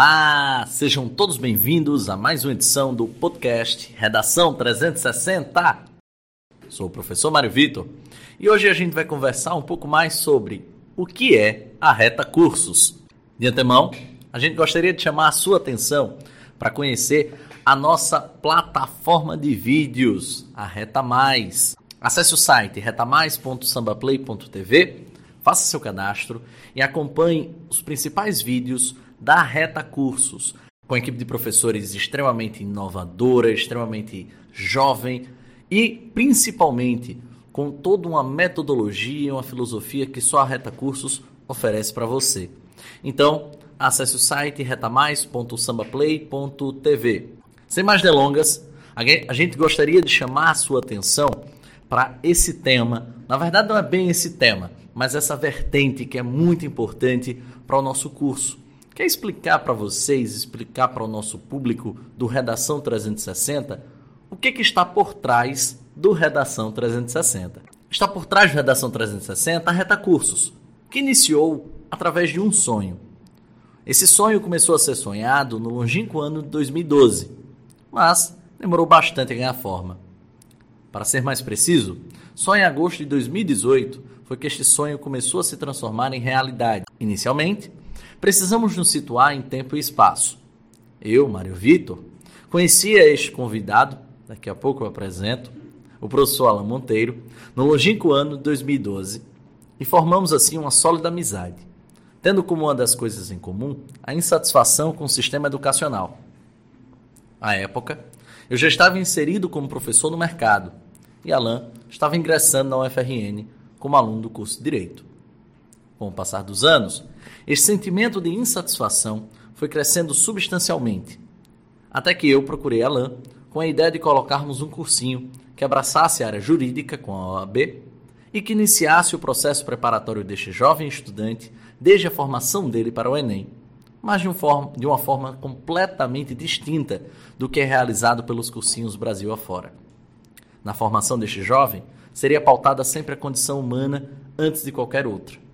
Olá, sejam todos bem-vindos a mais uma edição do podcast Redação 360. Sou o professor Mário Vitor e hoje a gente vai conversar um pouco mais sobre o que é a Reta Cursos. De antemão, a gente gostaria de chamar a sua atenção para conhecer a nossa plataforma de vídeos, a Reta Mais. Acesse o site retamais.sambaplay.tv, faça seu cadastro e acompanhe os principais vídeos da Reta Cursos, com a equipe de professores extremamente inovadora, extremamente jovem e principalmente com toda uma metodologia, uma filosofia que só a Reta Cursos oferece para você. Então, acesse o site retamais.sambaplay.tv. Sem mais delongas, a gente gostaria de chamar a sua atenção para esse tema. Na verdade, não é bem esse tema, mas essa vertente que é muito importante para o nosso curso. Quer explicar para vocês, explicar para o nosso público do Redação 360 o que, que está por trás do Redação 360? Está por trás do Redação 360 a Reta Cursos, que iniciou através de um sonho. Esse sonho começou a ser sonhado no longínquo ano de 2012, mas demorou bastante a ganhar forma. Para ser mais preciso, só em agosto de 2018 foi que este sonho começou a se transformar em realidade. Inicialmente, precisamos nos situar em tempo e espaço. Eu, Mário Vitor, conhecia este convidado, daqui a pouco eu apresento, o professor Alan Monteiro, no longínquo ano de 2012, e formamos assim uma sólida amizade, tendo como uma das coisas em comum a insatisfação com o sistema educacional. À época, eu já estava inserido como professor no mercado e Alan estava ingressando na UFRN como aluno do curso de Direito. Com o passar dos anos, esse sentimento de insatisfação foi crescendo substancialmente, até que eu procurei Alain com a ideia de colocarmos um cursinho que abraçasse a área jurídica com a OAB e que iniciasse o processo preparatório deste jovem estudante desde a formação dele para o Enem, mas de, um forma, de uma forma completamente distinta do que é realizado pelos cursinhos Brasil afora. Na formação deste jovem, seria pautada sempre a condição humana antes de qualquer outra.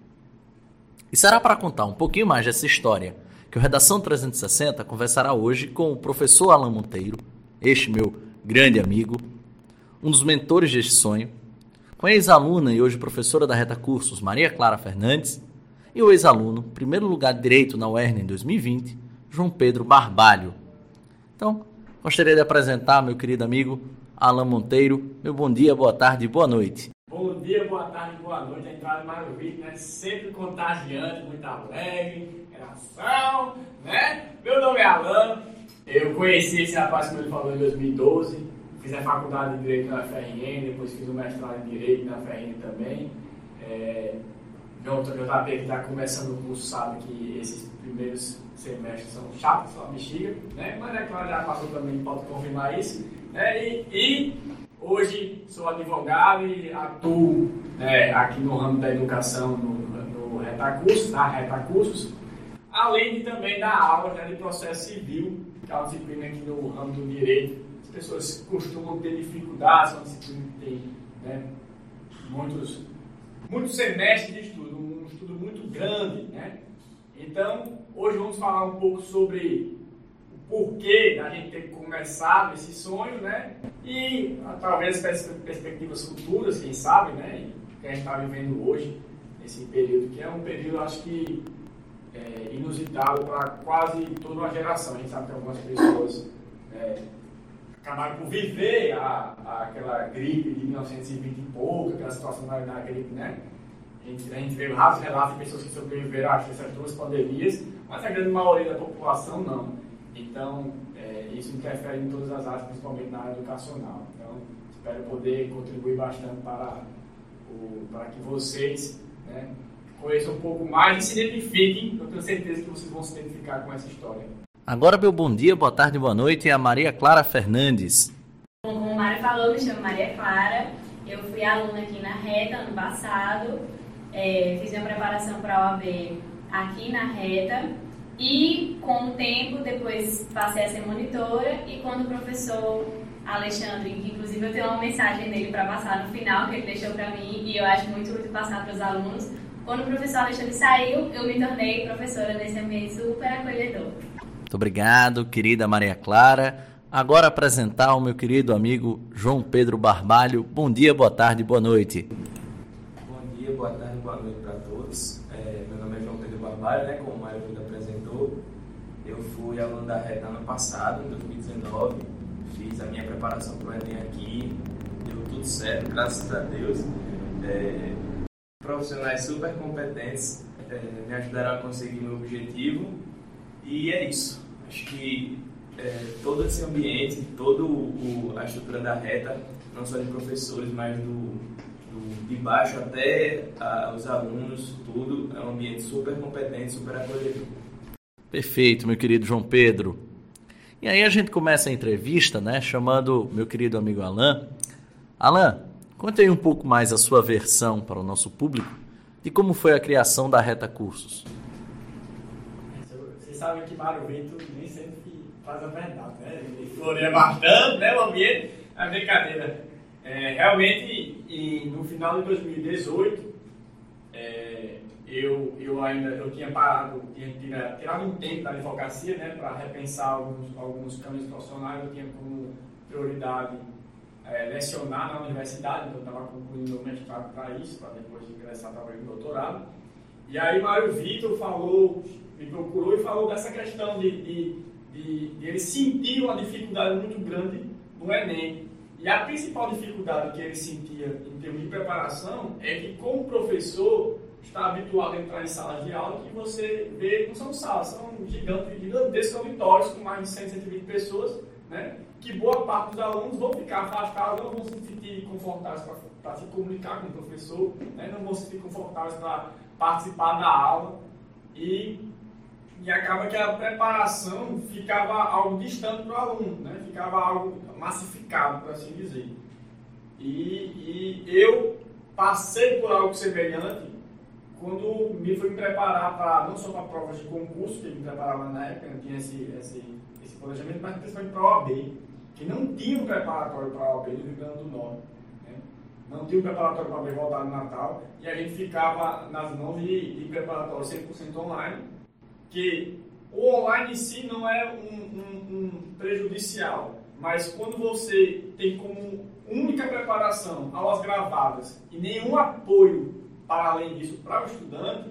E será para contar um pouquinho mais dessa história que o Redação 360 conversará hoje com o professor Alan Monteiro, este meu grande amigo, um dos mentores deste sonho, com a ex-aluna e hoje professora da Reta Cursos Maria Clara Fernandes e o ex-aluno, primeiro lugar de Direito na UERN em 2020, João Pedro Barbalho. Então, gostaria de apresentar meu querido amigo Alan Monteiro. Meu bom dia, boa tarde boa noite. Bom dia, boa tarde, boa noite. A entrada mais ouvida, né? Sempre contagiante, muito alegre, relação, né? Meu nome é Alan. Eu conheci esse rapaz, como ele falou, em 2012. Fiz a faculdade de Direito na FRN, depois fiz o mestrado em Direito na FRN também. É, meu JP que está começando o curso sabe que esses primeiros semestres são chatos, só bexiga, né? Mas é claro, já passou também, pode confirmar isso. Né? E, e Hoje sou advogado e atuo né, aqui no ramo da educação no, no Retacursos, na Retacursos, além de também dar aula né, de processo civil, que é uma disciplina aqui no ramo do direito. As pessoas costumam ter dificuldades, é uma disciplina que tem né, muitos, muitos semestres de estudo, um estudo muito grande. Né? Então, hoje vamos falar um pouco sobre porquê da gente ter começado esse sonho, né? E talvez perspectivas futuras, quem sabe, né? Que a gente está vivendo hoje, esse período, que é um período, acho que, é, inusitado para quase toda uma geração. A gente sabe que algumas pessoas é, acabaram por viver a, a, aquela gripe de 1920 e pouco, aquela situação da, da gripe, né? A gente, a gente vê raros relatos de pessoas que sobreviveram a essas duas pandemias, mas a grande maioria da população não. Então, isso interfere em todas as áreas, principalmente na área educacional. Então, espero poder contribuir bastante para, o, para que vocês né, conheçam um pouco mais e se identifiquem. Eu tenho certeza que vocês vão se identificar com essa história. Agora, meu bom dia, boa tarde, boa noite, é a Maria Clara Fernandes. Como o Mário falou, me chamo Maria Clara. Eu fui aluna aqui na Reta ano passado. É, fiz minha preparação para a OAB aqui na Reta e com o tempo, depois passei a ser monitora e quando o professor Alexandre, que inclusive eu tenho uma mensagem dele para passar no final, que ele deixou para mim e eu acho muito útil passar para os alunos. Quando o professor Alexandre saiu, eu me tornei professora nesse ambiente super acolhedor. Muito obrigado, querida Maria Clara. Agora apresentar o meu querido amigo João Pedro Barbalho. Bom dia, boa tarde, boa noite. Bom dia, boa tarde, boa noite para todos. É, meu nome é João Pedro Barbalho, né, como o Mário Vida fui aluno da RETA ano passado, em 2019. Fiz a minha preparação para o Enem aqui. Deu tudo certo, graças a Deus. É, profissionais super competentes é, me ajudaram a conseguir meu objetivo. E é isso. Acho que é, todo esse ambiente, toda a estrutura da reta, não só de professores, mas do, do de baixo até a, os alunos, tudo é um ambiente super competente, super acolhedor. Perfeito, meu querido João Pedro. E aí a gente começa a entrevista, né, chamando meu querido amigo Alain. Alain, conte aí um pouco mais a sua versão para o nosso público de como foi a criação da Reta Cursos. Vocês sabem que Mário Vento nem sempre faz a verdade, né? Ele floreia bastante, né, o ambiente, a brincadeira. É, realmente, e no final de 2018, é, eu, eu ainda eu tinha parado, tinha tirado um tempo da advocacia né, para repensar alguns, alguns caminhos profissionais. Eu tinha como prioridade é, lecionar na universidade, então eu estava concluindo o mestrado para isso, para depois ingressar talvez no doutorado. E aí Mário Vitor falou, me procurou e falou dessa questão de, de, de, de ele sentir uma dificuldade muito grande no Enem. E a principal dificuldade que ele sentia em termos de preparação é que, como professor, está habituado a entrar em salas de aula que você vê, não são salas, são gigantes, gigantescos auditórios com mais de 100, 120 pessoas, né? que boa parte dos alunos vão ficar afastados, não vão se sentir confortáveis para se comunicar com o professor, né? não vão se sentir confortáveis para participar da aula e, e acaba que a preparação ficava algo distante para o aluno, né? ficava algo massificado, por assim dizer. E, e eu passei por algo semelhante quando me fui preparar para, não só para provas de concurso, que me preparava na época, não tinha esse, esse, esse planejamento, mas principalmente para a OAB, que não tinha um preparatório para a OAB no Rio Grande do Norte. Né? Não tinha um preparatório para a OAB voltado no Natal, e a gente ficava nas mãos de, de preparatório 100% online, que o online em si não é um, um, um prejudicial, mas quando você tem como única preparação aulas gravadas e nenhum apoio para além disso, para o estudante,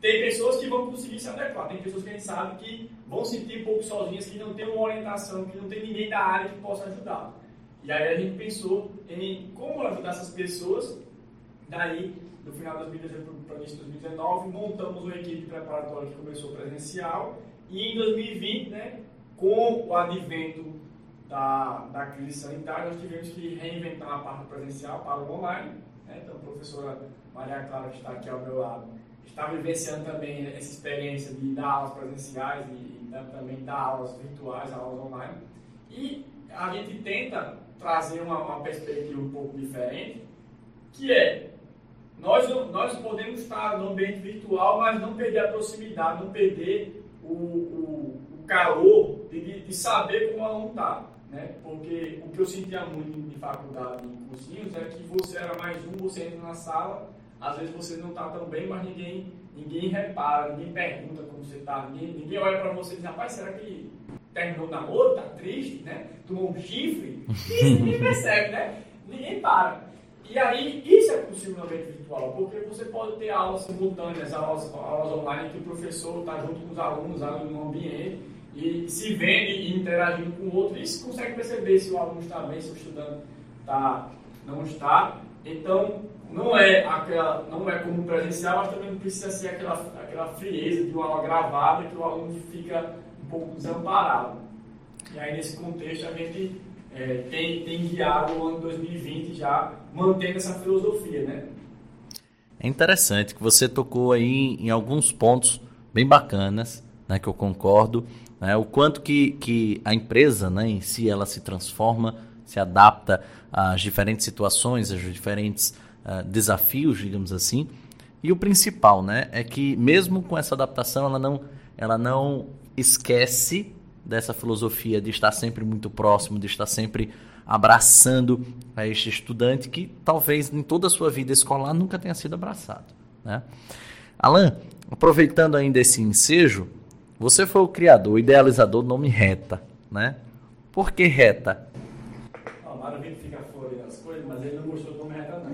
tem pessoas que vão conseguir se adequar, tem pessoas que a gente sabe que vão sentir um pouco sozinhas, que não tem uma orientação, que não tem ninguém da área que possa ajudar. E aí a gente pensou em como ajudar essas pessoas. Daí, no final de 2019 para início de 2019, montamos uma equipe preparatória que começou presencial. E em 2020, né, com o advento da, da crise sanitária, nós tivemos que reinventar a parte presencial para o online. Né? Então, a professora Maria Clara, que está aqui ao meu lado, está vivenciando também essa experiência de dar aulas presenciais e, e também dar aulas virtuais, aulas online. E a gente tenta trazer uma, uma perspectiva um pouco diferente, que é nós, nós podemos estar no ambiente virtual, mas não perder a proximidade, não perder o, o, o calor de, de saber como o aluno está. Né? Porque o que eu sentia muito de faculdade em cursinhos é que você era mais um, você entra na sala, às vezes você não está tão bem, mas ninguém, ninguém repara, ninguém pergunta como você está, ninguém, ninguém olha para você e diz, rapaz, será que terminou o namoro, está triste, né? Tomou um chifre? Isso ninguém percebe, né? Ninguém para. E aí, isso é possível no ambiente virtual, porque você pode ter aulas simultâneas, aulas, aulas online que o professor está junto com os alunos, alunos no ambiente, e se vendo e interagindo com o outro, e se consegue perceber se o aluno está bem, se o estudante tá, não está. Então, não é, aquela, não é como presencial, mas também não precisa ser aquela, aquela frieza de uma aula gravada que o aluno fica um pouco desamparado. E aí, nesse contexto, a gente é, tem, tem guiado o ano 2020 já mantendo essa filosofia, né? É interessante que você tocou aí em alguns pontos bem bacanas, né, que eu concordo, né, o quanto que, que a empresa né, em si ela se transforma, se adapta às diferentes situações, às diferentes uh, desafios, digamos assim. E o principal, né, é que mesmo com essa adaptação, ela não, ela não esquece dessa filosofia de estar sempre muito próximo, de estar sempre abraçando a este estudante que talvez em toda a sua vida escolar nunca tenha sido abraçado. Né? Alan, aproveitando ainda esse ensejo, você foi o criador, o idealizador do nome Reta, né? Por que Reta? O Vitor fica fora das coisas, mas ele não gostou do nome Reta, não.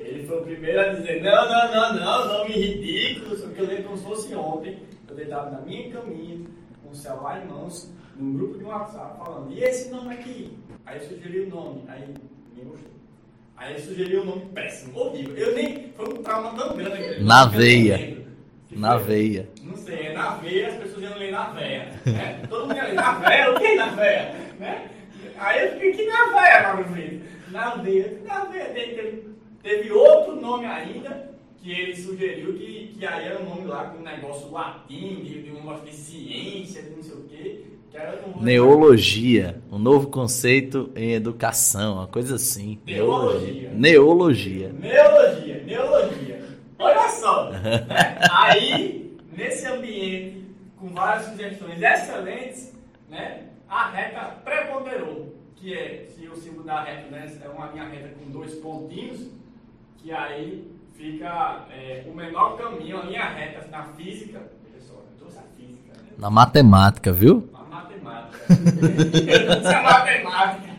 Ele foi o primeiro a dizer, não, não, não, não, nome ridículo, só que eu lembro como se fosse ontem, eu deitado na minha caminha, com o celular em mãos, num grupo de WhatsApp, falando, e esse nome aqui? Aí eu sugeri o nome, aí ninguém gostou. Aí ele sugeriu um nome péssimo, horrível. Eu nem. Foi um trauma tão grande. Na veia. Na veia. Não sei, é na veia, as pessoas iam ler na veia. Né? Todo mundo ia ler na veia, o que é na veia? Né? Aí eu fiquei, que na veia, Mauro Brito? Na veia, na veia. Teve, teve outro nome ainda que ele sugeriu que, que aí era um nome lá com um negócio latim, de, de um negócio de ciência, de não sei o quê. Neologia, um novo conceito em educação, uma coisa assim. Neologia. Neologia. Neologia, neologia. Olha só. né? Aí, nesse ambiente, com várias sugestões excelentes, né, a reta preponderou, que é, se o símbolo da reta né, é uma linha reta com dois pontinhos, que aí fica é, o menor caminho, a linha reta na física, só, eu trouxe a física. Né? Na matemática, viu? Isso é matemática.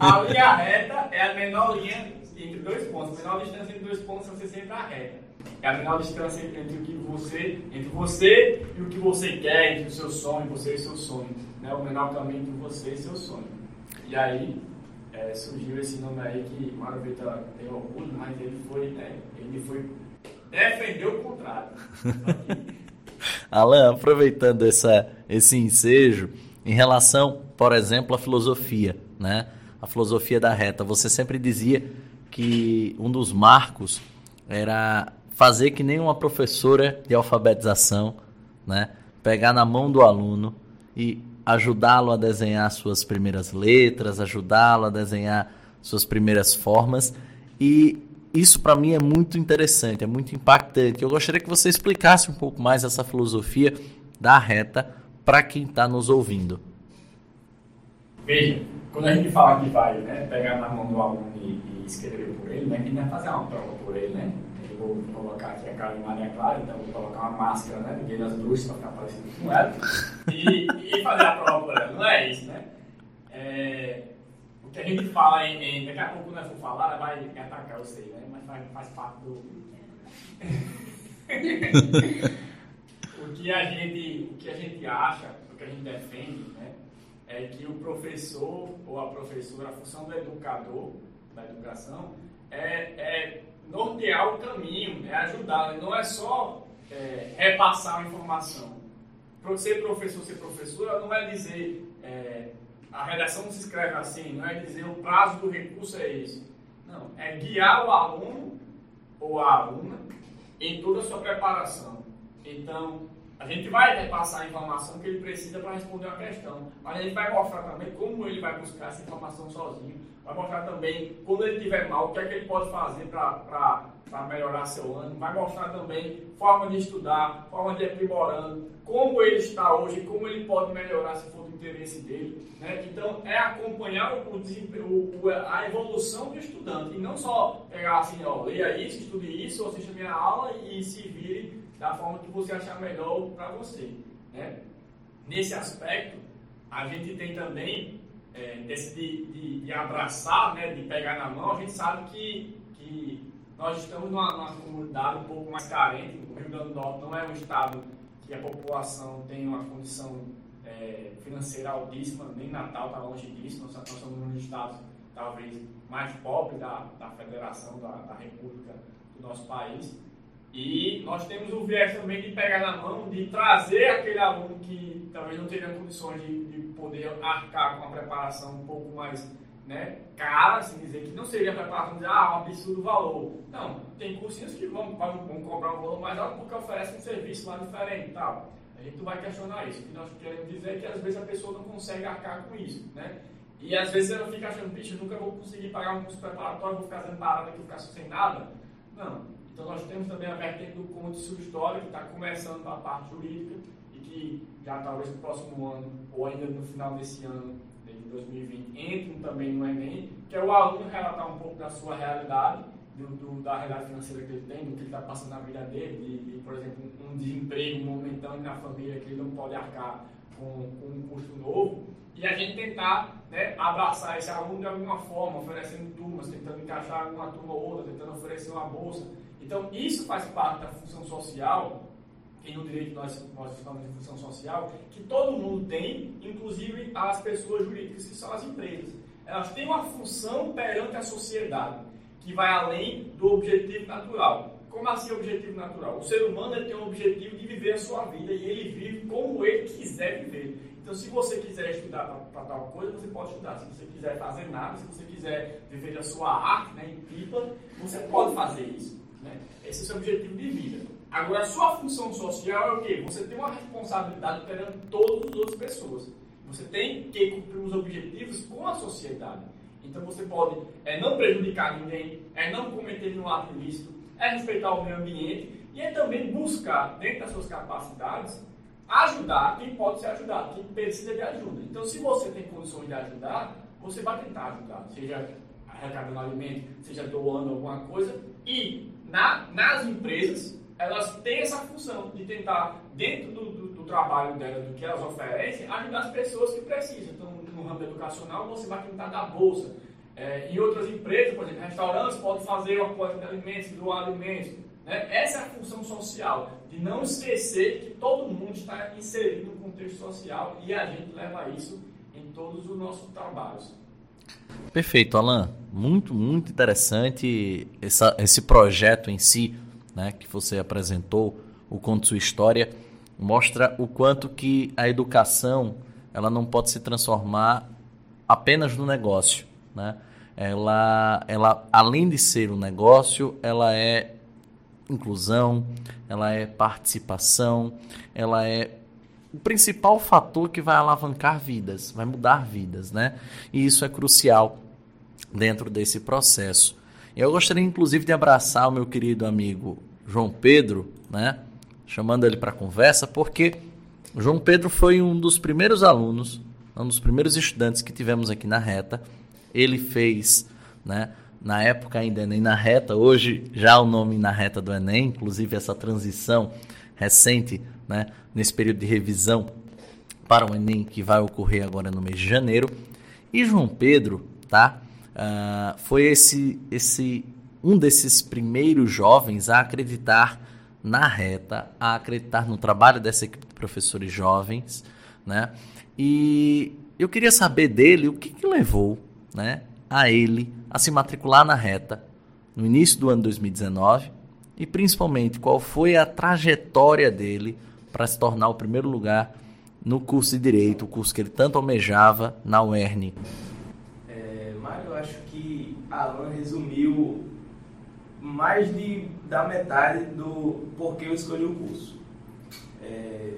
A linha reta é a menor linha entre dois pontos. A menor distância entre dois pontos você sempre a reta. É a menor distância entre o que você, entre você e o que você quer, entre o seu sonho, você e seu sonho. Né? O menor caminho entre você e seu sonho. E aí é, surgiu esse nome aí que Mário Vitor tem orgulho, mas ele foi, né, ele foi defender o contrário. Alan, aproveitando essa, esse ensejo, em relação, por exemplo, à filosofia, né? A filosofia da reta. Você sempre dizia que um dos marcos era fazer que nem uma professora de alfabetização, né? Pegar na mão do aluno e ajudá-lo a desenhar suas primeiras letras, ajudá-lo a desenhar suas primeiras formas. E isso para mim é muito interessante, é muito impactante. Eu gostaria que você explicasse um pouco mais essa filosofia da reta para quem está nos ouvindo? Veja, quando a gente fala que vai né, pegar na mão do aluno e, escrever por ele, né, a gente vai fazer uma prova por ele, né? Eu vou colocar aqui a cara de Maria Clara, então vou colocar uma máscara né, de das bruxas para ficar parecido com ela e, e, fazer a prova por ela. Não é isso, né? É, o que a gente fala em, Daqui a pouco, eu for falar, vai atacar, eu sei, né? Mas faz, faz parte do. o que a gente, o que a gente acha, o que a gente defende, né, é que o professor ou a professora, a função do educador, da educação, é, é nortear o caminho, é ajudar, não é só é, repassar a informação. Ser professor, ser professora, não é dizer é, a redação se escreve assim, não é dizer o prazo do recurso é esse. Não, é guiar o aluno ou a aluna em toda a sua preparação. Então, a gente vai repassar a informação que ele precisa para responder uma questão, mas a gente vai mostrar também como ele vai buscar essa informação sozinho, vai mostrar também quando ele estiver mal, o que é que ele pode fazer para melhorar seu ano, vai mostrar também forma de estudar, forma de aprimorando, como ele está hoje, como ele pode melhorar se for do interesse dele. Né? Então, é acompanhar o, o, a evolução do estudante, e não só pegar assim, ó, leia isso, estude isso, assista minha aula e se vire da forma que você achar melhor para você. Né? Nesse aspecto, a gente tem também, é, desse de, de, de, abraçar, né, de pegar na mão, a gente sabe que, que nós estamos numa, numa comunidade um pouco mais carente. O Rio Grande do Norte não é um estado que a população tem uma condição é, financeira altíssima, nem Natal está longe disso, nós, nós somos um dos estados talvez mais pobres da, da federação, da, da república do nosso país. E nós temos o viés também de pegar na mão, de trazer aquele aluno que talvez não tenha condições de, de poder arcar com uma preparação um pouco mais né, cara, assim dizer, que não seria preparação de ah, um absurdo valor. Não, tem cursinhos que vão, vão, cobrar um valor mais alto porque oferecem um serviço lá diferente tal. A gente vai questionar isso. O que nós queremos dizer é que às vezes a pessoa não consegue arcar com isso, né? E às vezes ela fica achando, bicho, nunca vou conseguir pagar um curso preparatório, vou ficar fazendo parada aqui, ficar sem nada. Não. Então, nós temos também a vertente do conto de história, que está começando na parte jurídica e que já talvez no próximo ano, ou ainda no final desse ano, de 2020, entre também no Enem, que é o aluno relatar um pouco da sua realidade do, do, da realidade financeira que ele tem, do que ele está passando na vida dele, de, de, por exemplo, um desemprego momentâneo na família que ele não pode arcar com, com um custo novo, e a gente tentar né, abraçar esse aluno de alguma forma, oferecendo turmas, tentando encaixar uma turma ou outra, tentando oferecer uma bolsa. Então, isso faz parte da função social, e no direito nós, nós falamos de função social, que todo mundo tem, inclusive as pessoas jurídicas, que são as empresas. Elas têm uma função perante a sociedade, que vai além do objetivo natural. Como assim objetivo natural? O ser humano tem um objetivo de viver a sua vida e ele vive como ele quiser viver. Então, se você quiser estudar para tal coisa, você pode estudar. Se você quiser fazer nada, se você quiser viver a sua arte né, em pipa, você pode fazer isso. Né? Esse é o seu objetivo de vida. Agora, a sua função social é o quê? Você tem uma responsabilidade perante todas as outras pessoas. Você tem que cumprir os objetivos com a sociedade. Então, você pode é, não prejudicar ninguém, é não cometer nenhum ato ilícito, é respeitar o meio ambiente e é também buscar, dentro das suas capacidades, ajudar quem pode ser ajudado, quem precisa de ajuda. Então, se você tem condições de ajudar, você vai tentar ajudar, seja arrecadando alimento, seja doando alguma coisa. E na, nas empresas, elas têm essa função de tentar, dentro do, do, do trabalho delas, do que elas oferecem, ajudar as pessoas que precisam. Então, no ramo educacional, você vai tentar dar bolsa. É, em outras empresas, por exemplo, restaurantes podem fazer o apoio de alimentos, doar alimentos. Né? Essa é a função social, de não esquecer que todo mundo está inserido no contexto social e a gente leva isso em todos os nossos trabalhos. Perfeito, Alan. Muito, muito interessante essa, esse projeto em si, né, que você apresentou, o Conto Sua História, mostra o quanto que a educação ela não pode se transformar apenas no negócio, né? Ela, ela, além de ser um negócio, ela é inclusão, ela é participação, ela é o principal fator que vai alavancar vidas, vai mudar vidas, né? E isso é crucial dentro desse processo. Eu gostaria inclusive de abraçar o meu querido amigo João Pedro, né? Chamando ele para conversa, porque João Pedro foi um dos primeiros alunos, um dos primeiros estudantes que tivemos aqui na Reta. Ele fez, né? Na época ainda Enem na Reta, hoje já o nome na Reta do Enem, inclusive essa transição recente, né? Nesse período de revisão para o Enem que vai ocorrer agora no mês de janeiro. E João Pedro, tá? Uh, foi esse, esse um desses primeiros jovens a acreditar na reta, a acreditar no trabalho dessa equipe de professores jovens, né? E eu queria saber dele o que, que levou, né, a ele a se matricular na reta no início do ano 2019 e principalmente qual foi a trajetória dele para se tornar o primeiro lugar no curso de direito, o curso que ele tanto almejava na UERN. É, Mário, eu acho que Alan resumiu mais de da metade do porquê eu escolhi o curso. É,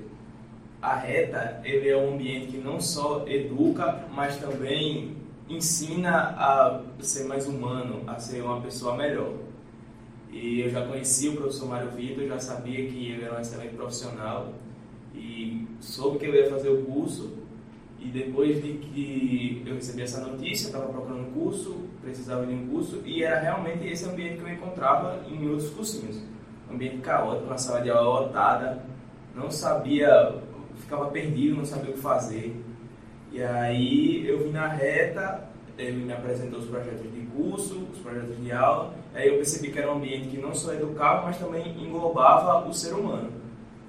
a reta ele é um ambiente que não só educa, mas também ensina a ser mais humano, a ser uma pessoa melhor. E eu já conhecia o professor Mário Vitor, já sabia que ele era um excelente profissional e soube que ele ia fazer o curso. E depois de que eu recebi essa notícia, estava procurando um curso, precisava de um curso, e era realmente esse ambiente que eu encontrava em outros cursinhos. Um ambiente caótico, uma sala de aula lotada, não sabia, ficava perdido, não sabia o que fazer. E aí eu vim na reta, ele me apresentou os projetos de curso, os projetos de aula, aí eu percebi que era um ambiente que não só educava, mas também englobava o ser humano,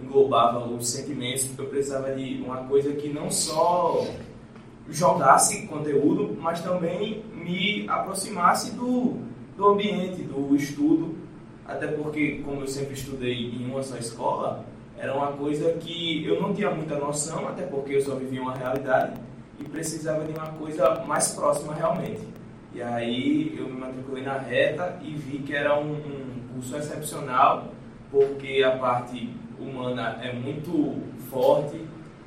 englobava os sentimentos, eu precisava de uma coisa que não só jogasse conteúdo, mas também me aproximasse do, do ambiente, do estudo, até porque, como eu sempre estudei em uma só escola, era uma coisa que eu não tinha muita noção, até porque eu só vivia uma realidade, e precisava de uma coisa mais próxima realmente. E aí eu me matriculei na reta e vi que era um, um curso excepcional, porque a parte humana é muito forte,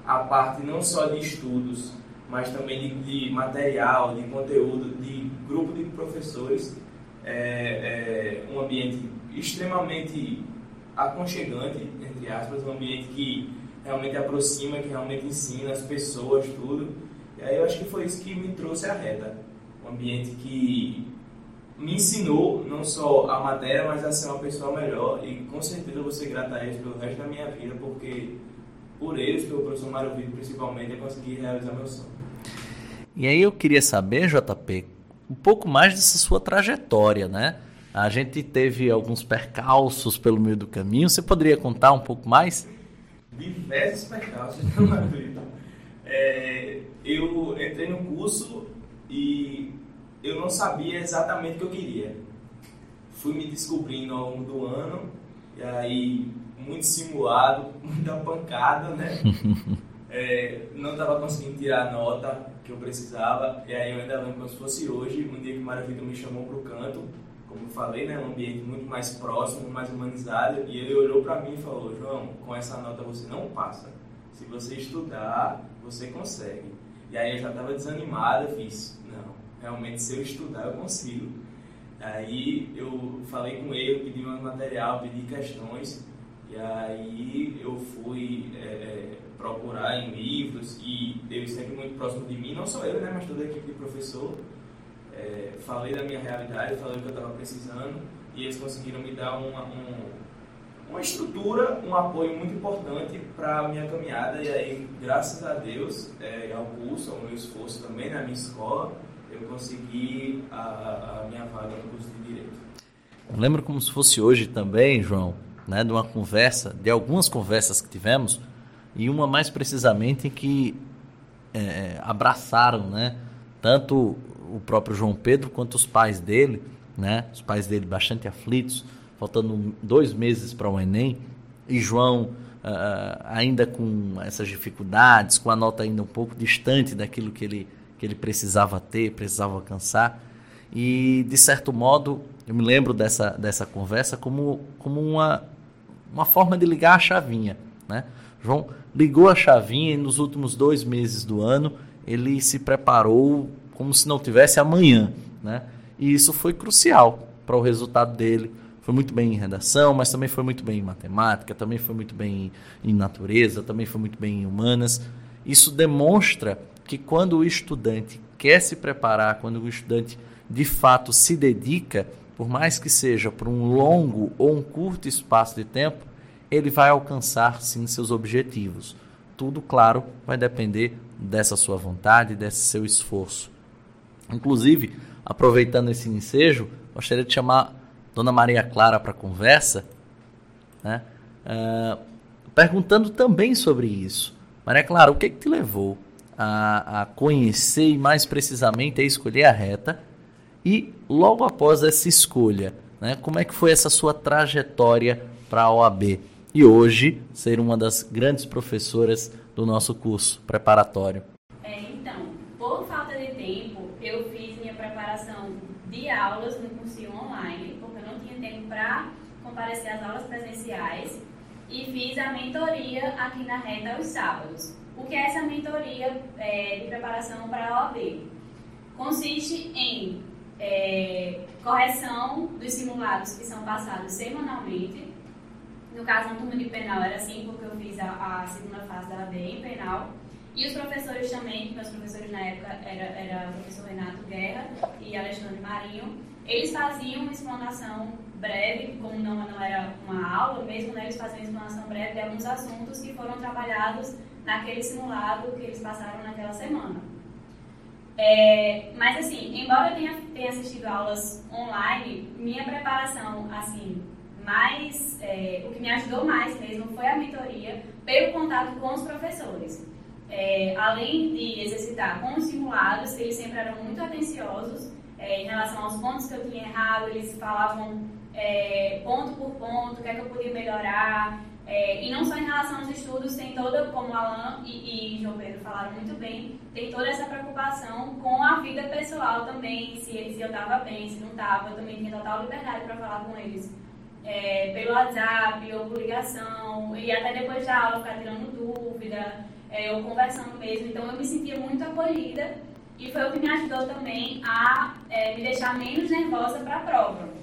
a parte não só de estudos, mas também de, de material, de conteúdo, de grupo de professores, é, é um ambiente extremamente aconchegante, entre aspas, um ambiente que realmente aproxima, que realmente ensina as pessoas, tudo. E aí eu acho que foi isso que me trouxe a reta. Um ambiente que me ensinou não só a matéria, mas a ser uma pessoa melhor e com certeza vou ser grato a eles pelo resto da minha vida, porque por eles, pelo professor Mário Vitor principalmente, eu consegui realizar meu sonho. E aí eu queria saber, JP, um pouco mais dessa sua trajetória, né? A gente teve alguns percalços pelo meio do caminho. Você poderia contar um pouco mais? Diversos percalços, né, é, Eu entrei no curso e eu não sabia exatamente o que eu queria. Fui me descobrindo ao longo do ano, e aí muito simulado, muita pancada, né? É, não estava conseguindo tirar a nota que eu precisava, e aí eu ainda lembro como se fosse hoje, um dia que o Maravilha me chamou para o canto, como eu falei, né, um ambiente muito mais próximo, mais humanizado, e ele olhou para mim e falou, João, com essa nota você não passa, se você estudar, você consegue. E aí eu já estava desanimado, eu fiz, realmente se eu estudar eu consigo. Aí eu falei com ele, pedi um material, pedi questões, e aí eu fui é, é, procurar em livros e ele sempre muito próximo de mim, não só eu, né, mas toda a equipe de professor. É, falei da minha realidade, falei o que eu estava precisando e eles conseguiram me dar uma, um, uma estrutura, um apoio muito importante para a minha caminhada. E aí, graças a Deus, é, ao curso, ao meu esforço também na minha escola, eu consegui a, a minha vaga no curso de Direito. Eu lembro como se fosse hoje também, João, né, de uma conversa, de algumas conversas que tivemos, e uma mais precisamente em que é, abraçaram, né, tanto o próprio João Pedro quanto os pais dele, né, os pais dele bastante aflitos, faltando dois meses para o Enem, e João uh, ainda com essas dificuldades, com a nota ainda um pouco distante daquilo que ele, que ele precisava ter, precisava alcançar. E, de certo modo, eu me lembro dessa, dessa conversa como, como uma, uma forma de ligar a chavinha. Né? João ligou a chavinha e nos últimos dois meses do ano ele se preparou como se não tivesse amanhã. Né? E isso foi crucial para o resultado dele. Foi muito bem em redação, mas também foi muito bem em matemática, também foi muito bem em natureza, também foi muito bem em humanas. Isso demonstra que quando o estudante quer se preparar, quando o estudante de fato se dedica, por mais que seja por um longo ou um curto espaço de tempo, ele vai alcançar sim seus objetivos. Tudo, claro, vai depender dessa sua vontade, desse seu esforço. Inclusive, aproveitando esse ensejo, gostaria de chamar Dona Maria Clara para conversa, né? Uh, perguntando também sobre isso. Maria Clara, o que, que te levou a, a conhecer e mais precisamente a escolher a reta e logo após essa escolha, né, como é que foi essa sua trajetória para a OAB e hoje ser uma das grandes professoras do nosso curso preparatório? É, então, por falta de tempo, eu fiz minha preparação de aulas no cursinho online, porque eu não tinha tempo para comparecer às aulas presenciais e fiz a mentoria aqui na reta aos sábados. O que é essa mentoria é, de preparação para a OAB? Consiste em é, correção dos simulados que são passados semanalmente. No caso, no turno de penal era assim, porque eu fiz a, a segunda fase da AB em penal. E os professores também, meus professores na época era, era o professor Renato Guerra e Alexandre Marinho, eles faziam uma explanação breve, como não, não era uma aula mesmo, né, eles faziam uma explanação breve de alguns assuntos que foram trabalhados naquele simulado que eles passaram naquela semana. É, mas assim, embora eu tenha, tenha assistido aulas online, minha preparação, assim, mais, é, o que me ajudou mais mesmo foi a mentoria pelo contato com os professores. É, além de exercitar com os simulados, eles sempre eram muito atenciosos é, em relação aos pontos que eu tinha errado, eles falavam é, ponto por ponto, o que é que eu podia melhorar, é, e não só em relação aos estudos, tem toda, como Alan e, e João Pedro falaram muito bem, tem toda essa preocupação com a vida pessoal também, se, se eu estava bem, se não estava, eu também tinha total liberdade para falar com eles. É, pelo WhatsApp ou por ligação, e até depois da aula ficar tirando dúvida, é, ou conversando mesmo. Então eu me sentia muito acolhida e foi o que me ajudou também a é, me deixar menos nervosa para a prova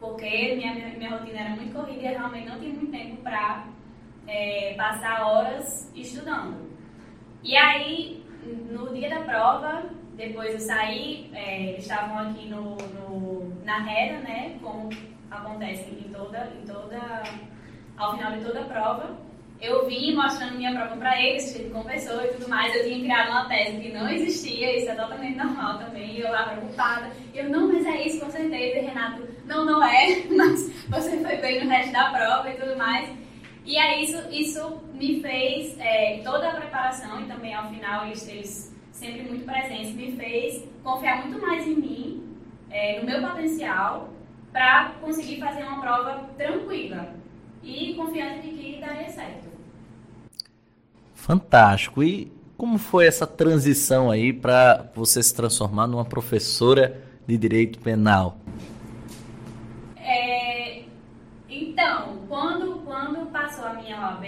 porque minha, minha rotina era muito corrida e eu realmente não tinha muito tempo para é, passar horas estudando. E aí, no dia da prova, depois eu saí, é, estavam aqui no, no, na reta, né? Como acontece em toda, em toda, ao final de toda a prova. Eu vim mostrando minha prova para eles, ele conversou e tudo mais. Eu tinha criado uma tese que não existia, isso é totalmente normal também. E eu lá preocupada. Eu, não, mas é isso, com certeza. Renato, não, não é, mas você foi bem no resto da prova e tudo mais. E aí isso, isso me fez, é, toda a preparação e também ao final eles, eles sempre muito presentes, me fez confiar muito mais em mim, é, no meu potencial, para conseguir fazer uma prova tranquila e confiante de que daria certo. Fantástico. E como foi essa transição aí para você se transformar numa professora de direito penal? É, então, quando, quando passou a minha OAB,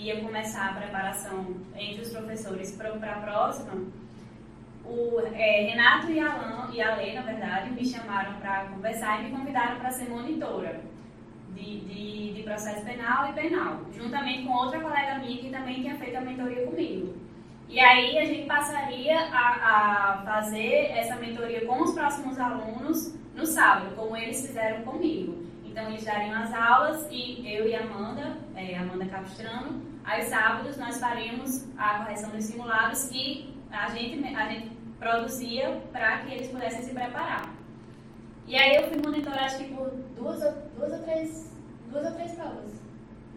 ia começar a preparação entre os professores para a próxima, o é, Renato e a, Alan, e a Lei, na verdade, me chamaram para conversar e me convidaram para ser monitora de, de, de, processo penal e penal, juntamente com outra colega minha que também tinha feito a mentoria comigo. E aí a gente passaria a, a fazer essa mentoria com os próximos alunos no sábado, como eles fizeram comigo. Então eles dariam as aulas e eu e Amanda, é, Amanda Capistrano, aos sábados nós faríamos a correção dos simulados e a gente, a gente produzia para que eles pudessem se preparar. E aí eu fui monitorar acho que por duas, duas, ou, três, duas ou três provas.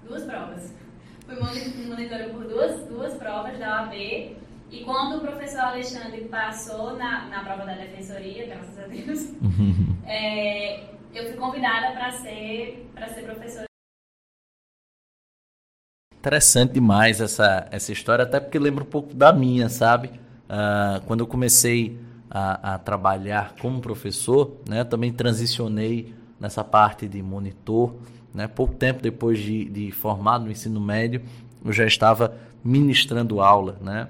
Duas provas. Fui monitora por duas, duas provas da OAB. E quando o professor Alexandre passou na, na prova da defensoria, graças a Deus, é, eu fui convidada para ser, ser professora. Interessante demais essa, essa história, até porque lembra um pouco da minha, sabe? Uh, quando eu comecei a, a, trabalhar como professor, né, também transicionei nessa parte de monitor. Né? Pouco tempo depois de, de formado no ensino médio, eu já estava ministrando aula, né?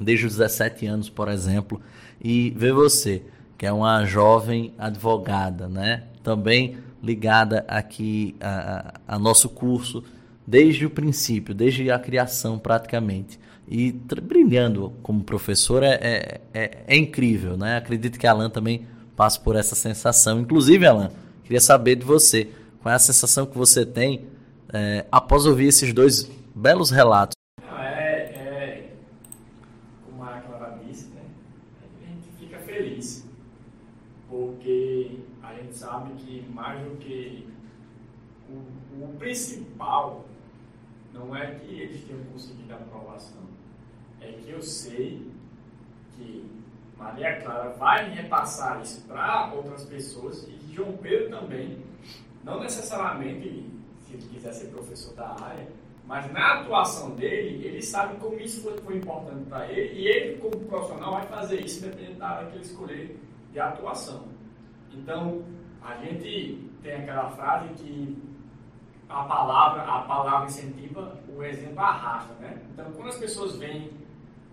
desde os 17 anos, por exemplo. E ver você, que é uma jovem advogada, né? também ligada aqui a, a, a nosso curso desde o princípio, desde a criação praticamente. E brilhando como professor é, é, é, é, incrível, né? Acredito que a Alan também passa por essa sensação. Inclusive, Alan, queria saber de você, qual é a sensação que você tem é, após ouvir esses dois belos relatos sabe que mais do que o principal não é que eles tenham conseguido a aprovação, é que eu sei que Maria Clara vai repassar isso para outras pessoas e João Pedro também, não necessariamente se ele quiser ser professor da área, mas na atuação dele, ele sabe como isso foi, foi importante para ele e ele, como profissional, vai fazer isso dependendo da área que ele escolher de atuação. Então, a gente tem aquela frase que a palavra, a palavra incentiva, o exemplo arrasta, né? Então, quando as pessoas veem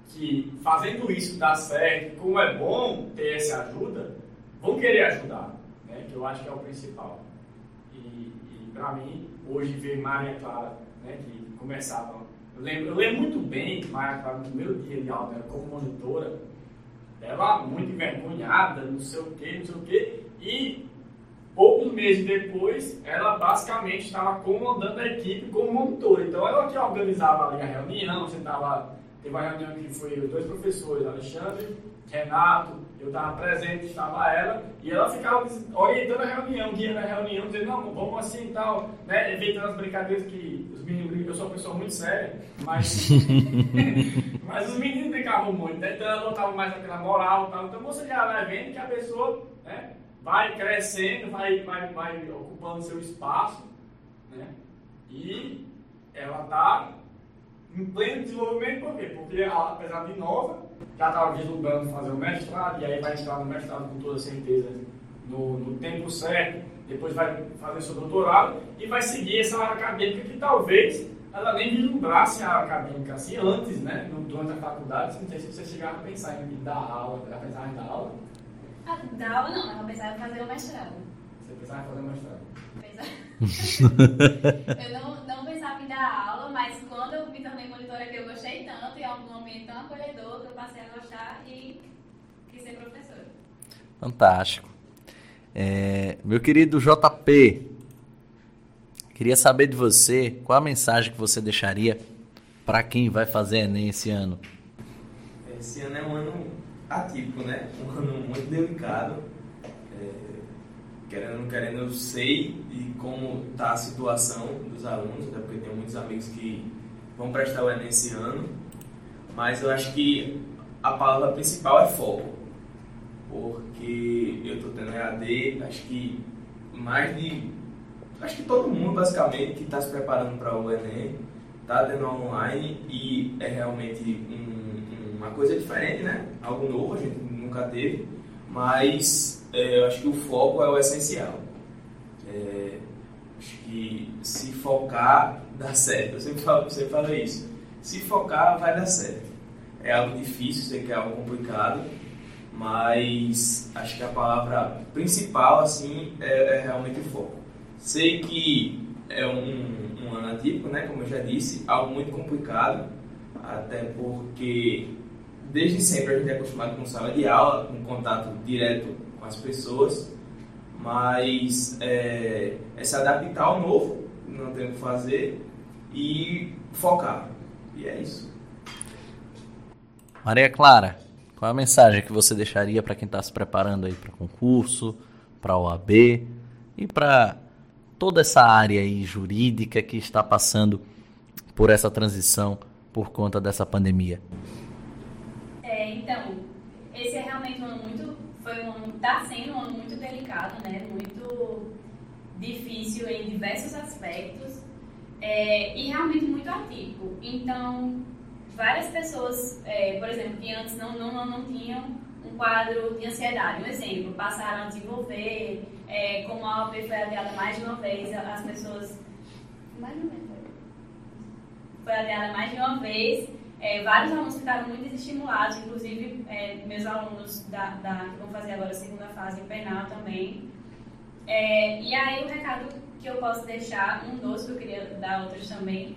que fazendo isso dá certo, como é bom ter essa ajuda, vão querer ajudar, né? Que eu acho que é o principal. E, e para mim, hoje ver Maria Clara, né? Que começava, eu lembro, eu lembro muito bem Maria Clara no primeiro dia de aula, como monitora, ela muito envergonhada, não sei o que, não sei o que, e Poucos meses depois, ela basicamente estava comandando a equipe como monitora. Então, ela que organizava ali a reunião, você estava... Teve uma reunião que foi os dois professores, Alexandre, Renato, eu estava presente, estava ela, e ela ficava orientando a reunião, guiando a reunião, dizendo, não, vamos assim e tal, né? Evitando as brincadeiras que os meninos brincam, eu sou uma pessoa muito séria, mas, mas os meninos brincavam muito, né? Então ela botava mais aquela moral e tal. Então você já vai vendo que a pessoa, né? Vai crescendo, vai, vai, vai ocupando seu espaço, né? E ela está em pleno desenvolvimento, por quê? Porque ela, apesar de nova, já estava vislumbrando fazer o mestrado, e aí vai entrar no mestrado com toda certeza no, no tempo certo, depois vai fazer seu doutorado e vai seguir essa área acadêmica que talvez ela nem vislumbrasse a área acadêmica assim antes, né? Durante a faculdade, não sei se você chegava a pensar em dar aula, a pensar em dar aula, ah, da aula não, eu pensava em fazer o mestrado. Você pensava em fazer o mestrado? eu não, não pensava em dar aula, mas quando eu me tornei monitora que eu gostei tanto e é um ambiente tão acolhedor que eu passei a gostar e ser professora. Fantástico. É, meu querido JP, queria saber de você qual a mensagem que você deixaria para quem vai fazer Enem esse ano. Esse ano é um ano atípico, né? Um ano muito delicado. É, querendo ou não querendo, eu sei de como está a situação dos alunos, até porque tenho muitos amigos que vão prestar o Enem esse ano. Mas eu acho que a palavra principal é foco. Porque eu estou tendo EAD, acho que mais de. Acho que todo mundo, basicamente, que está se preparando para o Enem, está tendo online e é realmente um, uma coisa diferente, né? Algo novo, a gente nunca teve. Mas é, eu acho que o foco é o essencial. É, acho que se focar dá certo. Eu sempre falo, sempre falo isso. Se focar, vai dar certo. É algo difícil, sei que é algo complicado, mas acho que a palavra principal assim é, é realmente o foco. Sei que é um, um ano atípico, né? Como eu já disse, algo muito complicado, até porque desde sempre a gente é acostumado com sala de aula, com contato direto com as pessoas, mas é, é se adaptar ao novo, não tem o que fazer, e focar. E é isso. Maria Clara, qual é a mensagem que você deixaria para quem está se preparando aí para concurso, para OAB e para toda essa área aí jurídica que está passando por essa transição por conta dessa pandemia? Então, esse é realmente um ano muito, foi um ano, está sendo um ano muito delicado, né? Muito difícil em diversos aspectos é, e realmente muito atípico. Então, várias pessoas, é, por exemplo, que antes não, não, não tinham um quadro de ansiedade. Um exemplo, passaram a desenvolver, é, como a OAB foi adiada mais de uma vez, as pessoas. Mais ou menos. Foi adiada mais de uma vez. É, vários alunos ficaram muito desestimulados, inclusive é, meus alunos da, da, que vão fazer agora a segunda fase em penal também. É, e aí o recado que eu posso deixar, um dos que eu queria dar outros também,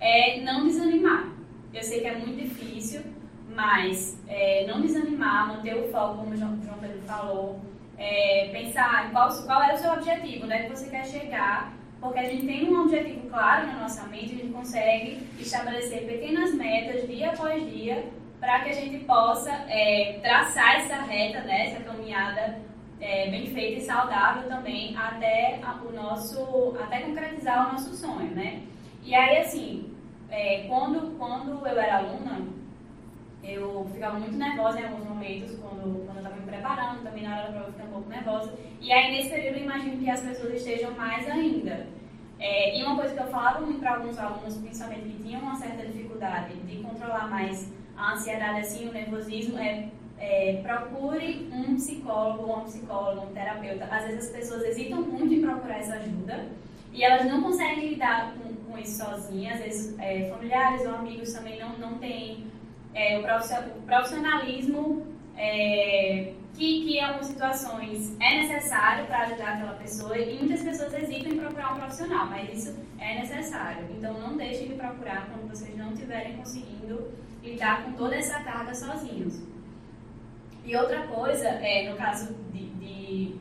é não desanimar. Eu sei que é muito difícil, mas é, não desanimar, manter o foco, como o João, João Pedro falou, é, pensar qual, qual é o seu objetivo, onde é que você quer chegar, porque a gente tem um objetivo claro na nossa mente, a gente consegue estabelecer pequenas metas dia após dia para que a gente possa é, traçar essa reta, né, essa caminhada é, bem feita e saudável também até o nosso, até concretizar o nosso sonho, né? E aí, assim, é, quando, quando eu era aluna, eu ficava muito nervosa em alguns momentos, quando, quando eu estava me preparando, também na hora da prova eu ficava um pouco nervosa. E aí, nesse período, eu imagino que as pessoas estejam mais ainda. É, e uma coisa que eu falava muito para alguns alunos, principalmente que tinham uma certa dificuldade de controlar mais a ansiedade, assim, o nervosismo, é, é procure um psicólogo, uma psicóloga, um terapeuta. Às vezes as pessoas hesitam muito em procurar essa ajuda e elas não conseguem lidar com com isso sozinha, às vezes é, familiares ou amigos também não, não têm é, o profissionalismo é, que, que em algumas situações é necessário para ajudar aquela pessoa e muitas pessoas hesitam em procurar um profissional, mas isso é necessário. Então não deixem de procurar quando vocês não estiverem conseguindo lidar com toda essa carga sozinhos. E outra coisa, é, no caso de, de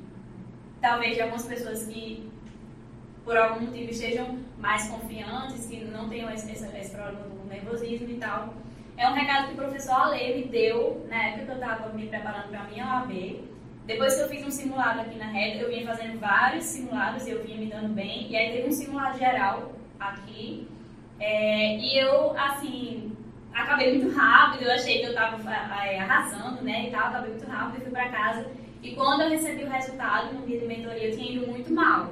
talvez de algumas pessoas que por algum motivo estejam mais confiantes, que não tenham esse, esse, esse problema do nervosismo e tal. É um recado que o professor Ale me deu na época que eu estava me preparando para a minha OAB. Depois que eu fiz um simulado aqui na rede, eu vinha fazendo vários simulados e eu vinha me dando bem. E aí teve um simulado geral aqui. É, e eu, assim, acabei muito rápido. Eu achei que eu estava é, arrasando, né? E tal, acabei muito rápido e fui para casa. E quando eu recebi o resultado no dia de mentoria, eu tinha ido muito mal.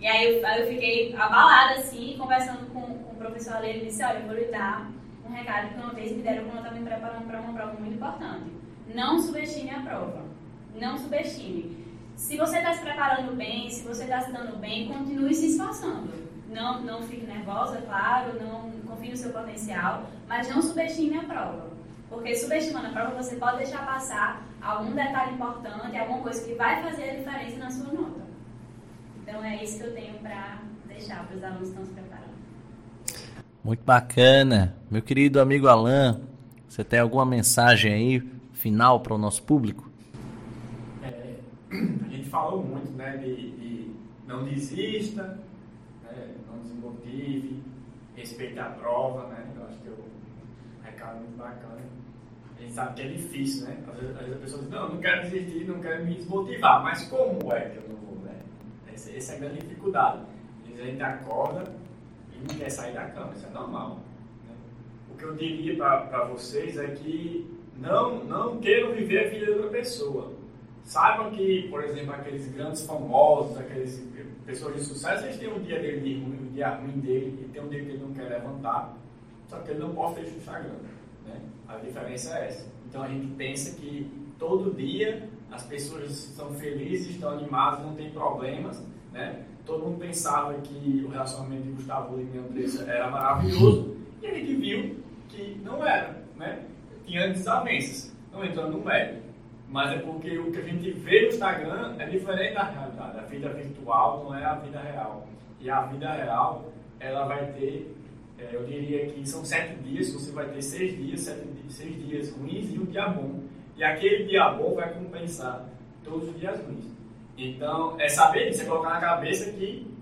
E aí eu, eu fiquei abalada, assim, conversando com, com o professor Ale, ele disse, olha, eu vou lhe dar um recado que uma vez me deram quando eu estava me preparando para uma prova muito importante. Não subestime a prova. Não subestime. Se você está se preparando bem, se você está se dando bem, continue se esforçando. Não, não fique nervosa, claro, não confie no seu potencial, mas não subestime a prova. Porque subestimando a prova, você pode deixar passar algum detalhe importante, alguma coisa que vai fazer a diferença na sua nota. Então é isso que eu tenho para deixar para os alunos que estão se preparando. Muito bacana. Meu querido amigo Alan, você tem alguma mensagem aí final para o nosso público? É, a gente falou muito né, de, de não desista, né, não desmotive, respeite a prova, né? Eu acho que é um recado muito bacana. A gente sabe que é difícil, né? Às vezes, às vezes a pessoa diz, não, não quero desistir, não quero me desmotivar, mas como é que eu não vou, né? Essa, essa é a grande dificuldade. Às vezes a gente acorda não quer sair da cama, isso é normal. Né? O que eu diria para vocês é que não, não queiram viver a vida de outra pessoa. Saibam que, por exemplo, aqueles grandes famosos, aqueles pessoas de sucesso, eles têm um dia dele ruim, um dia ruim dele, e tem um dia que ele não quer levantar, só que ele não posta isso no Instagram. Né? A diferença é essa. Então a gente pensa que todo dia as pessoas estão felizes, estão animadas, não tem problemas. Né? Todo mundo pensava que o relacionamento de Gustavo Lima e Andressa era maravilhoso, e a gente viu que não era. Né? Tinha desavenças, não entrando no mérito mas é porque o que a gente vê no Instagram é diferente da realidade. A vida virtual não é a vida real. E a vida real, ela vai ter, é, eu diria que são sete dias, você vai ter seis dias, sete, seis dias ruins e um dia bom. E aquele dia bom vai compensar todos os dias ruins. Então, é saber disso, é colocar na cabeça que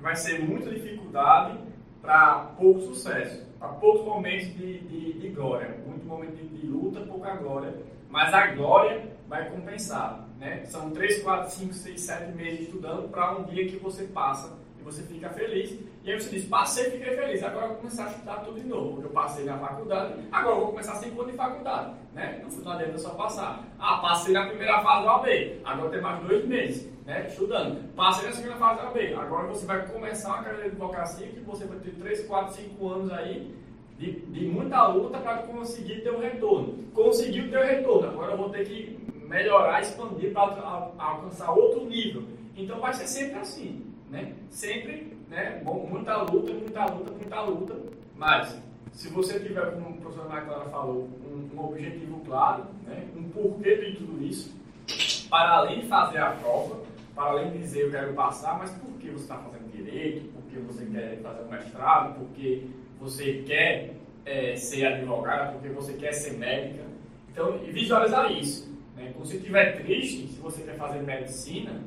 vai ser muita dificuldade para pouco sucesso, para poucos momentos de, de, de glória, muito momento de, de luta, pouca glória mas a glória vai compensar. Né? São 3, 4, 5, 6, 7 meses estudando para um dia que você passa e você fica feliz. E aí você diz, passei fiquei feliz, agora eu vou começar a estudar tudo de novo, eu passei na faculdade, agora eu vou começar 5 anos de faculdade. Né? Não, não adianta só passar. Ah, passei na primeira fase do AB, agora tem mais dois meses né, estudando. Passei na segunda fase do AB, agora você vai começar uma carreira de advocacia que você vai ter 3, 4, 5 anos aí de, de muita luta para conseguir ter um retorno. Conseguiu ter o retorno, agora eu vou ter que melhorar, expandir para alcançar outro nível. Então vai ser sempre assim, né? Sempre, né? Bom, muita luta, muita luta, muita luta. Mas se você tiver, como o professor Clara falou, um, um, objetivo claro, né? um porquê de tudo isso, para além de fazer a prova, para além de dizer eu quero passar, mas por que você está fazendo direito, por que você quer fazer um mestrado, porque você quer é, ser advogada, porque você quer ser médica. Então, visualizar isso. Né? Quando você estiver triste, se você quer fazer medicina,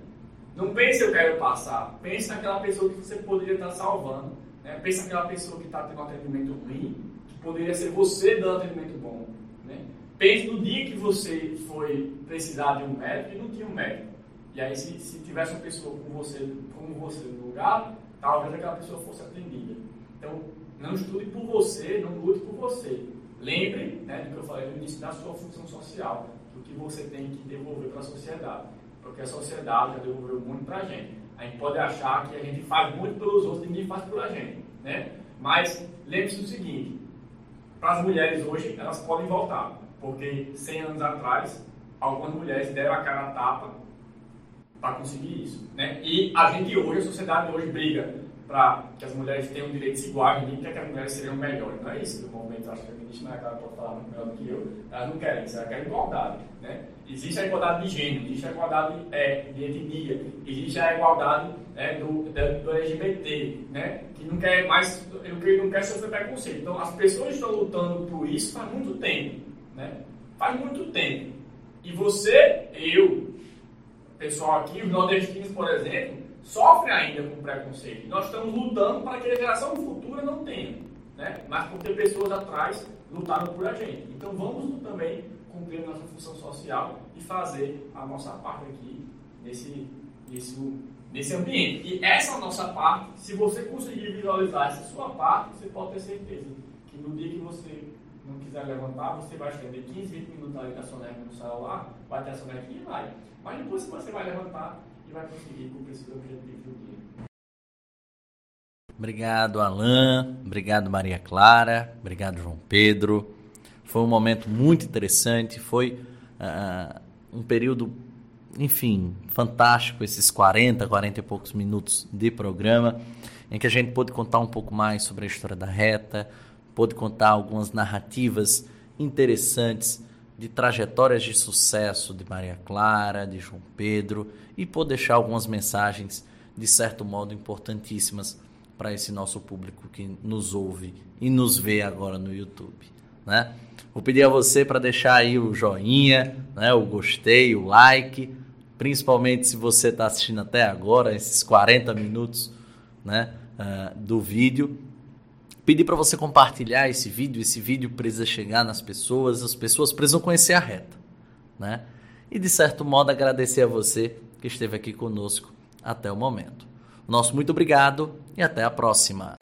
não pense eu quero passar. Pense naquela pessoa que você poderia estar salvando. Né? Pense naquela pessoa que está tendo um atendimento ruim, que poderia ser você dando um atendimento bom. Né? Pense no dia que você foi precisar de um médico e não tinha um médico. E aí, se, se tivesse uma pessoa como você, como você no lugar, talvez aquela pessoa fosse atendida. Então, não estude por você, não lute por você. Lembre né, do que eu falei no início da sua função social, do que você tem que devolver para a sociedade. Porque a sociedade já devolveu muito para a gente. A gente pode achar que a gente faz muito pelos outros, ninguém faz pela gente. Né? Mas lembre-se do seguinte: para as mulheres hoje, elas podem voltar. Porque 100 anos atrás, algumas mulheres deram a cara a tapa para conseguir isso. Né? E a gente hoje, a sociedade hoje briga para que as mulheres tenham direitos iguais, quer que as mulheres sejam melhores. Não é isso que o movimento acho que a ministra Maria pode falar muito melhor do que eu. Elas não querem isso, elas querem igualdade. Né? Existe a igualdade de gênero, existe a igualdade é, de etnia, existe a igualdade é, do, do, LGBT, né? que não quer mais, que não quer sofrer preconceito. Então as pessoas estão lutando por isso faz muito tempo. Né? Faz muito tempo. E você, eu, pessoal aqui, os nordestinos, por exemplo, sofre ainda com preconceito. Nós estamos lutando para que a geração futura não tenha, né? mas porque pessoas atrás lutaram por a gente. Então vamos também cumprir nossa função social e fazer a nossa parte aqui nesse, nesse, nesse ambiente. E essa nossa parte, se você conseguir visualizar essa sua parte, você pode ter certeza que no dia que você não quiser levantar, você vai estender 15, 20 minutos ali com a soneca no celular, vai ter a soneca e vai. Mas depois você vai levantar, e vai conseguir cumprir seus objetivos do dia. Obrigado, Alain. Obrigado, Maria Clara. Obrigado, João Pedro. Foi um momento muito interessante. Foi uh, um período, enfim, fantástico. Esses 40, 40 e poucos minutos de programa, em que a gente pôde contar um pouco mais sobre a história da reta, pôde contar algumas narrativas interessantes de trajetórias de sucesso de Maria Clara, de João Pedro e por deixar algumas mensagens de certo modo importantíssimas para esse nosso público que nos ouve e nos vê agora no YouTube. né? Vou pedir a você para deixar aí o joinha, né, o gostei, o like, principalmente se você está assistindo até agora, esses 40 minutos né, uh, do vídeo. Pedir para você compartilhar esse vídeo, esse vídeo precisa chegar nas pessoas, as pessoas precisam conhecer a reta. Né? E de certo modo agradecer a você que esteve aqui conosco até o momento. Nosso muito obrigado e até a próxima.